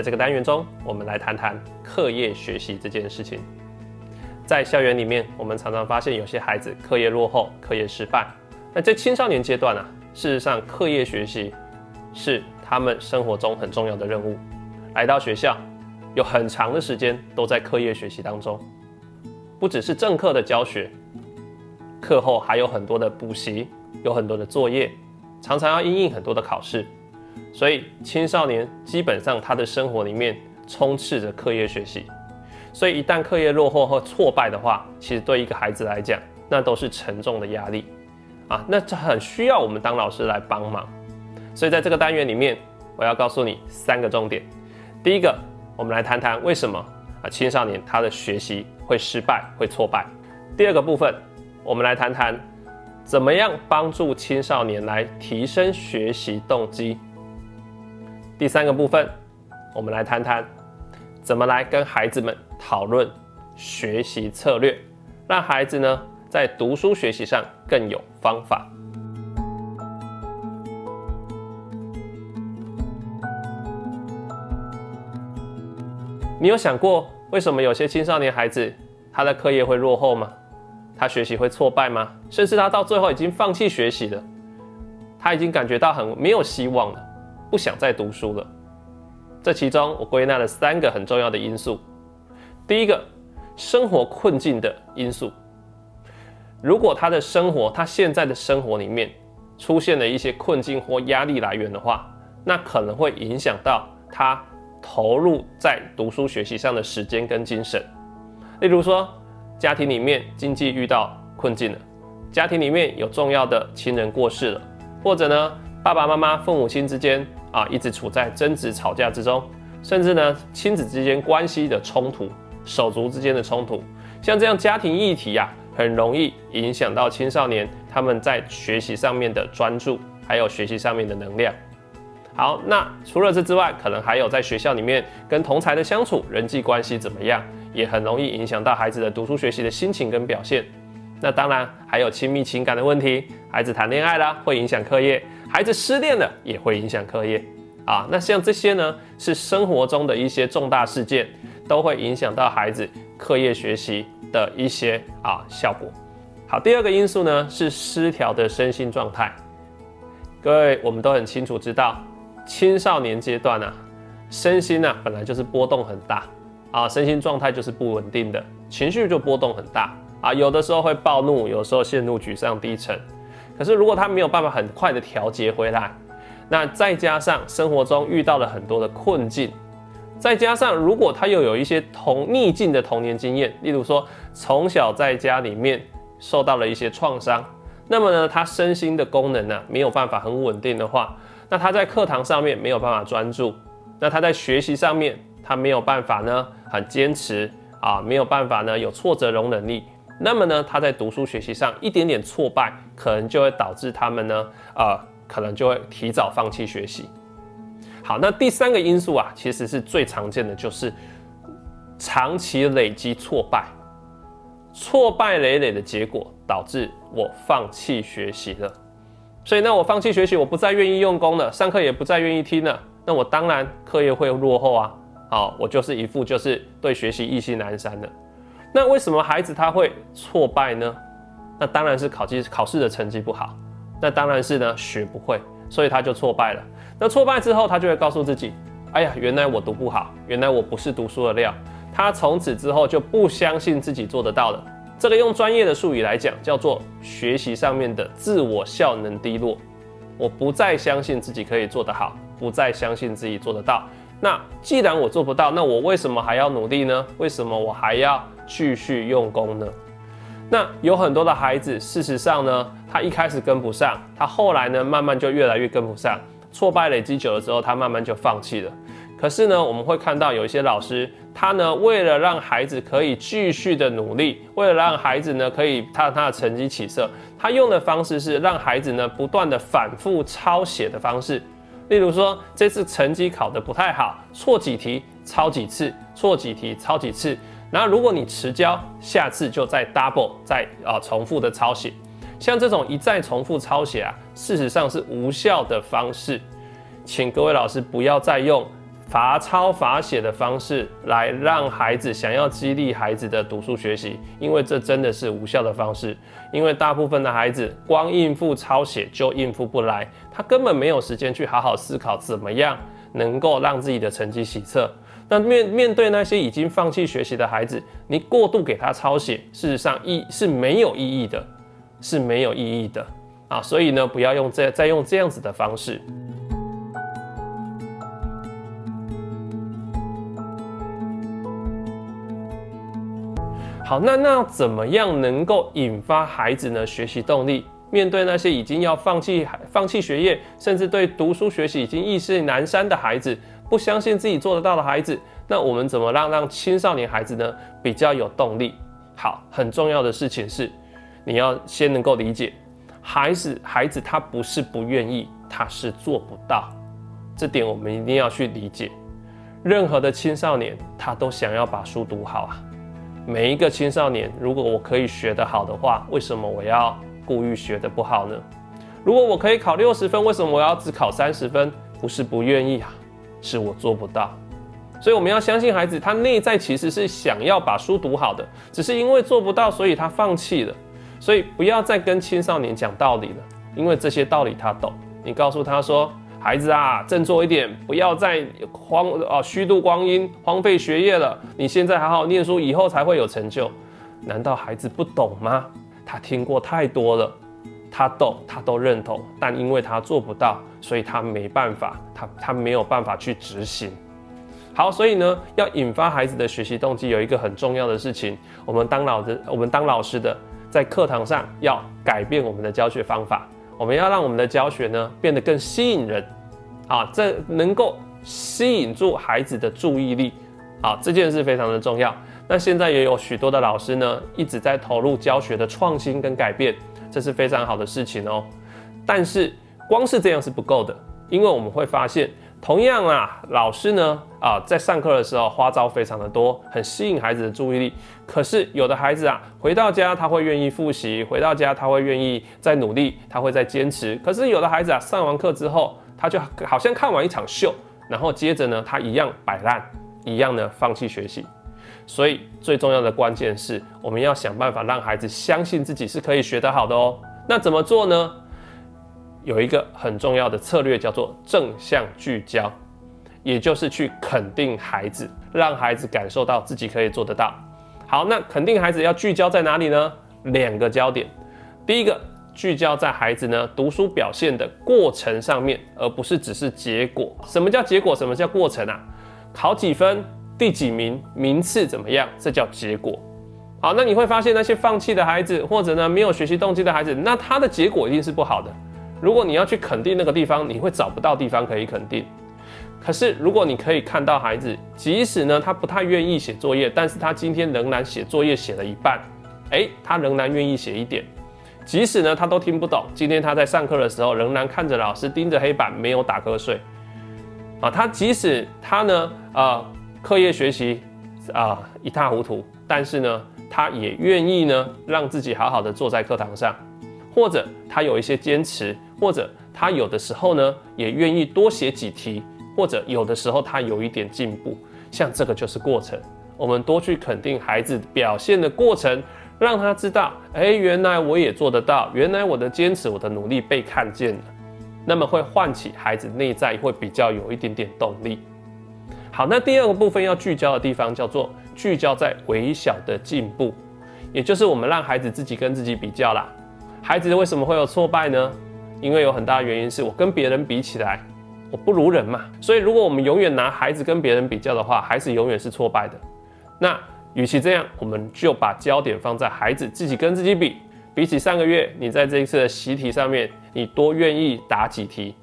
在这个单元中，我们来谈谈课业学习这件事情。在校园里面，我们常常发现有些孩子课业落后、课业失败。那在青少年阶段呢，事实上课业学习是他们生活中很重要的任务。来到学校，有很长的时间都在课业学习当中，不只是正课的教学，课后还有很多的补习，有很多的作业，常常要应应很多的考试。所以青少年基本上他的生活里面充斥着课业学习，所以一旦课业落后或挫败的话，其实对一个孩子来讲，那都是沉重的压力啊，那这很需要我们当老师来帮忙。所以在这个单元里面，我要告诉你三个重点。第一个，我们来谈谈为什么啊青少年他的学习会失败、会挫败。第二个部分，我们来谈谈怎么样帮助青少年来提升学习动机。第三个部分，我们来谈谈怎么来跟孩子们讨论学习策略，让孩子呢在读书学习上更有方法。你有想过为什么有些青少年孩子他的课业会落后吗？他学习会挫败吗？甚至他到最后已经放弃学习了，他已经感觉到很没有希望了。不想再读书了。这其中，我归纳了三个很重要的因素。第一个，生活困境的因素。如果他的生活，他现在的生活里面出现了一些困境或压力来源的话，那可能会影响到他投入在读书学习上的时间跟精神。例如说，家庭里面经济遇到困境了，家庭里面有重要的亲人过世了，或者呢，爸爸妈妈、父母亲之间。啊，一直处在争执、吵架之中，甚至呢，亲子之间关系的冲突、手足之间的冲突，像这样家庭议题呀，很容易影响到青少年他们在学习上面的专注，还有学习上面的能量。好，那除了这之外，可能还有在学校里面跟同才的相处、人际关系怎么样，也很容易影响到孩子的读书学习的心情跟表现。那当然还有亲密情感的问题，孩子谈恋爱啦，会影响课业。孩子失恋了也会影响课业啊，那像这些呢，是生活中的一些重大事件，都会影响到孩子课业学习的一些啊效果。好，第二个因素呢是失调的身心状态。各位，我们都很清楚知道，青少年阶段呢，身心呢本来就是波动很大啊，身心状态就是不稳定的，情绪就波动很大啊，有的时候会暴怒，有时候陷入沮丧低沉。可是，如果他没有办法很快的调节回来，那再加上生活中遇到了很多的困境，再加上如果他又有一些同逆境的童年经验，例如说从小在家里面受到了一些创伤，那么呢，他身心的功能呢没有办法很稳定的话，那他在课堂上面没有办法专注，那他在学习上面他没有办法呢很坚持啊，没有办法呢有挫折容忍力。那么呢，他在读书学习上一点点挫败，可能就会导致他们呢，呃，可能就会提早放弃学习。好，那第三个因素啊，其实是最常见的，就是长期累积挫败，挫败累累的结果导致我放弃学习了。所以呢，我放弃学习，我不再愿意用功了，上课也不再愿意听了，那我当然课业会落后啊。好，我就是一副就是对学习意兴阑珊的。那为什么孩子他会挫败呢？那当然是考绩考试的成绩不好，那当然是呢学不会，所以他就挫败了。那挫败之后，他就会告诉自己：哎呀，原来我读不好，原来我不是读书的料。他从此之后就不相信自己做得到了。这个用专业的术语来讲，叫做学习上面的自我效能低落。我不再相信自己可以做得好，不再相信自己做得到。那既然我做不到，那我为什么还要努力呢？为什么我还要？继续用功呢？那有很多的孩子，事实上呢，他一开始跟不上，他后来呢，慢慢就越来越跟不上。挫败累积久了之后，他慢慢就放弃了。可是呢，我们会看到有一些老师，他呢，为了让孩子可以继续的努力，为了让孩子呢，可以他他的成绩起色，他用的方式是让孩子呢，不断的反复抄写的方式。例如说，这次成绩考得不太好，错几题抄几次，错几题抄几次。然后，如果你迟交，下次就再 double 再啊重复的抄写，像这种一再重复抄写啊，事实上是无效的方式，请各位老师不要再用罚抄罚写的方式来让孩子想要激励孩子的读书学习，因为这真的是无效的方式。因为大部分的孩子光应付抄写就应付不来，他根本没有时间去好好思考怎么样能够让自己的成绩喜色。那面面对那些已经放弃学习的孩子，你过度给他抄写，事实上意是没有意义的，是没有意义的啊！所以呢，不要用这再用这样子的方式。好，那那怎么样能够引发孩子呢学习动力？面对那些已经要放弃放弃学业，甚至对读书学习已经意兴阑珊的孩子。不相信自己做得到的孩子，那我们怎么让让青少年孩子呢比较有动力？好，很重要的事情是，你要先能够理解，孩子孩子他不是不愿意，他是做不到，这点我们一定要去理解。任何的青少年他都想要把书读好啊，每一个青少年，如果我可以学得好的话，为什么我要故意学得不好呢？如果我可以考六十分，为什么我要只考三十分？不是不愿意啊。是我做不到，所以我们要相信孩子，他内在其实是想要把书读好的，只是因为做不到，所以他放弃了。所以不要再跟青少年讲道理了，因为这些道理他懂。你告诉他说：“孩子啊，振作一点，不要再荒哦虚度光阴，荒废学业了。你现在好好念书，以后才会有成就。”难道孩子不懂吗？他听过太多了。他懂，他都认同，但因为他做不到，所以他没办法，他他没有办法去执行。好，所以呢，要引发孩子的学习动机，有一个很重要的事情，我们当老的，我们当老师的，在课堂上要改变我们的教学方法，我们要让我们的教学呢变得更吸引人，啊，这能够吸引住孩子的注意力，啊，这件事非常的重要。那现在也有许多的老师呢，一直在投入教学的创新跟改变。这是非常好的事情哦，但是光是这样是不够的，因为我们会发现，同样啊，老师呢啊，在上课的时候花招非常的多，很吸引孩子的注意力。可是有的孩子啊，回到家他会愿意复习，回到家他会愿意再努力，他会再坚持。可是有的孩子啊，上完课之后，他就好像看完一场秀，然后接着呢，他一样摆烂，一样的放弃学习。所以最重要的关键是，我们要想办法让孩子相信自己是可以学得好的哦。那怎么做呢？有一个很重要的策略叫做正向聚焦，也就是去肯定孩子，让孩子感受到自己可以做得到。好，那肯定孩子要聚焦在哪里呢？两个焦点，第一个聚焦在孩子呢读书表现的过程上面，而不是只是结果。什么叫结果？什么叫过程啊？考几分？第几名，名次怎么样？这叫结果。好，那你会发现那些放弃的孩子，或者呢没有学习动机的孩子，那他的结果一定是不好的。如果你要去肯定那个地方，你会找不到地方可以肯定。可是如果你可以看到孩子，即使呢他不太愿意写作业，但是他今天仍然写作业写了一半，诶，他仍然愿意写一点。即使呢他都听不懂，今天他在上课的时候仍然看着老师盯着黑板没有打瞌睡。啊，他即使他呢，啊。课业学习啊一塌糊涂，但是呢，他也愿意呢让自己好好的坐在课堂上，或者他有一些坚持，或者他有的时候呢也愿意多写几题，或者有的时候他有一点进步，像这个就是过程。我们多去肯定孩子表现的过程，让他知道，哎，原来我也做得到，原来我的坚持、我的努力被看见了，那么会唤起孩子内在会比较有一点点动力。好，那第二个部分要聚焦的地方叫做聚焦在微小的进步，也就是我们让孩子自己跟自己比较啦。孩子为什么会有挫败呢？因为有很大的原因是我跟别人比起来，我不如人嘛。所以如果我们永远拿孩子跟别人比较的话，孩子永远是挫败的。那与其这样，我们就把焦点放在孩子自己跟自己比。比起上个月，你在这一次的习题上面，你多愿意答几题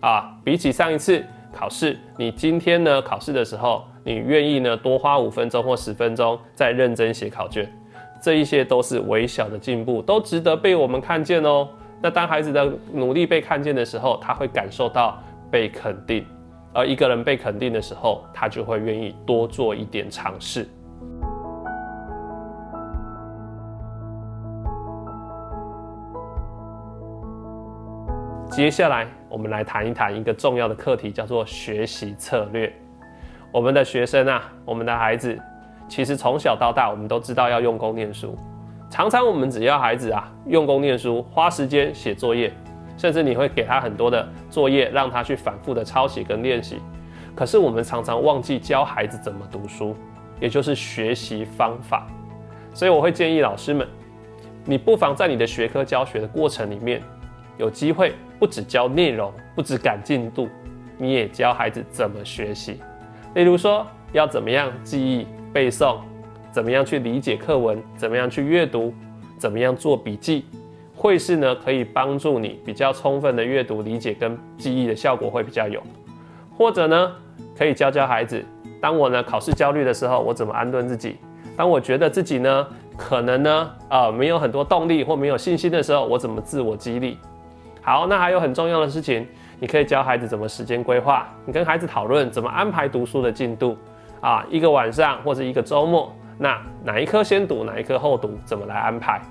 啊？比起上一次。考试，你今天呢？考试的时候，你愿意呢多花五分钟或十分钟再认真写考卷，这一些都是微小的进步，都值得被我们看见哦。那当孩子的努力被看见的时候，他会感受到被肯定，而一个人被肯定的时候，他就会愿意多做一点尝试。接下来，我们来谈一谈一个重要的课题，叫做学习策略。我们的学生啊，我们的孩子，其实从小到大，我们都知道要用功念书。常常我们只要孩子啊用功念书，花时间写作业，甚至你会给他很多的作业，让他去反复的抄写跟练习。可是我们常常忘记教孩子怎么读书，也就是学习方法。所以我会建议老师们，你不妨在你的学科教学的过程里面，有机会不只教内容，不只赶进度，你也教孩子怎么学习。例如说，要怎么样记忆背诵，怎么样去理解课文，怎么样去阅读，怎么样做笔记。会是呢，可以帮助你比较充分的阅读理解跟记忆的效果会比较有。或者呢，可以教教孩子，当我呢考试焦虑的时候，我怎么安顿自己？当我觉得自己呢可能呢啊没有很多动力或没有信心的时候，我怎么自我激励？好，那还有很重要的事情。你可以教孩子怎么时间规划，你跟孩子讨论怎么安排读书的进度啊，一个晚上或者一个周末，那哪一科先读，哪一科后读，怎么来安排？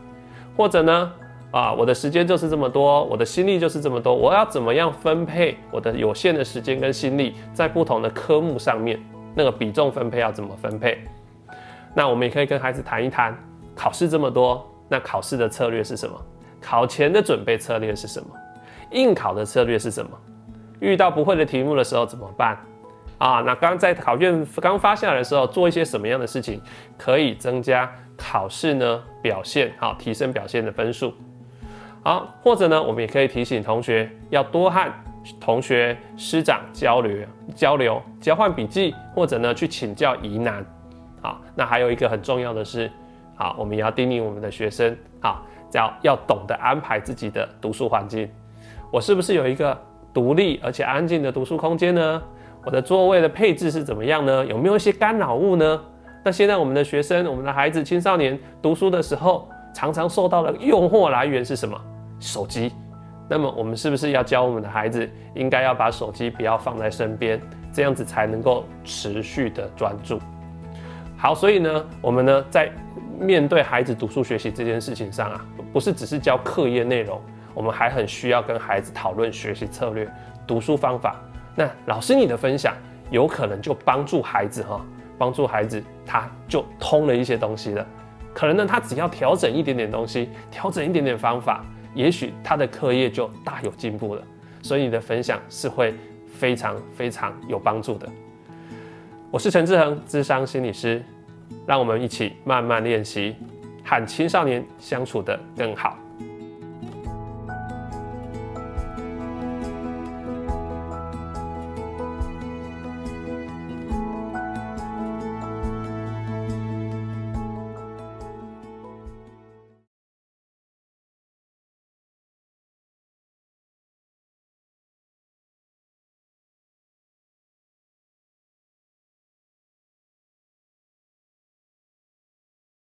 或者呢，啊，我的时间就是这么多，我的心力就是这么多，我要怎么样分配我的有限的时间跟心力在不同的科目上面？那个比重分配要怎么分配？那我们也可以跟孩子谈一谈，考试这么多，那考试的策略是什么？考前的准备策略是什么？应考的策略是什么？遇到不会的题目的时候怎么办？啊，那刚在考卷刚发下来的时候，做一些什么样的事情可以增加考试呢表现？好，提升表现的分数。好，或者呢，我们也可以提醒同学要多和同学师长交流、交流、交换笔记，或者呢去请教疑难。好，那还有一个很重要的是，好，我们也要叮咛我们的学生，好，要要懂得安排自己的读书环境。我是不是有一个独立而且安静的读书空间呢？我的座位的配置是怎么样呢？有没有一些干扰物呢？那现在我们的学生、我们的孩子、青少年读书的时候，常常受到的诱惑来源是什么？手机。那么我们是不是要教我们的孩子，应该要把手机不要放在身边，这样子才能够持续的专注？好，所以呢，我们呢在面对孩子读书学习这件事情上啊，不是只是教课业内容。我们还很需要跟孩子讨论学习策略、读书方法。那老师你的分享有可能就帮助孩子哈，帮助孩子他就通了一些东西了。可能呢，他只要调整一点点东西，调整一点点方法，也许他的课业就大有进步了。所以你的分享是会非常非常有帮助的。我是陈志恒，智商心理师，让我们一起慢慢练习，和青少年相处的更好。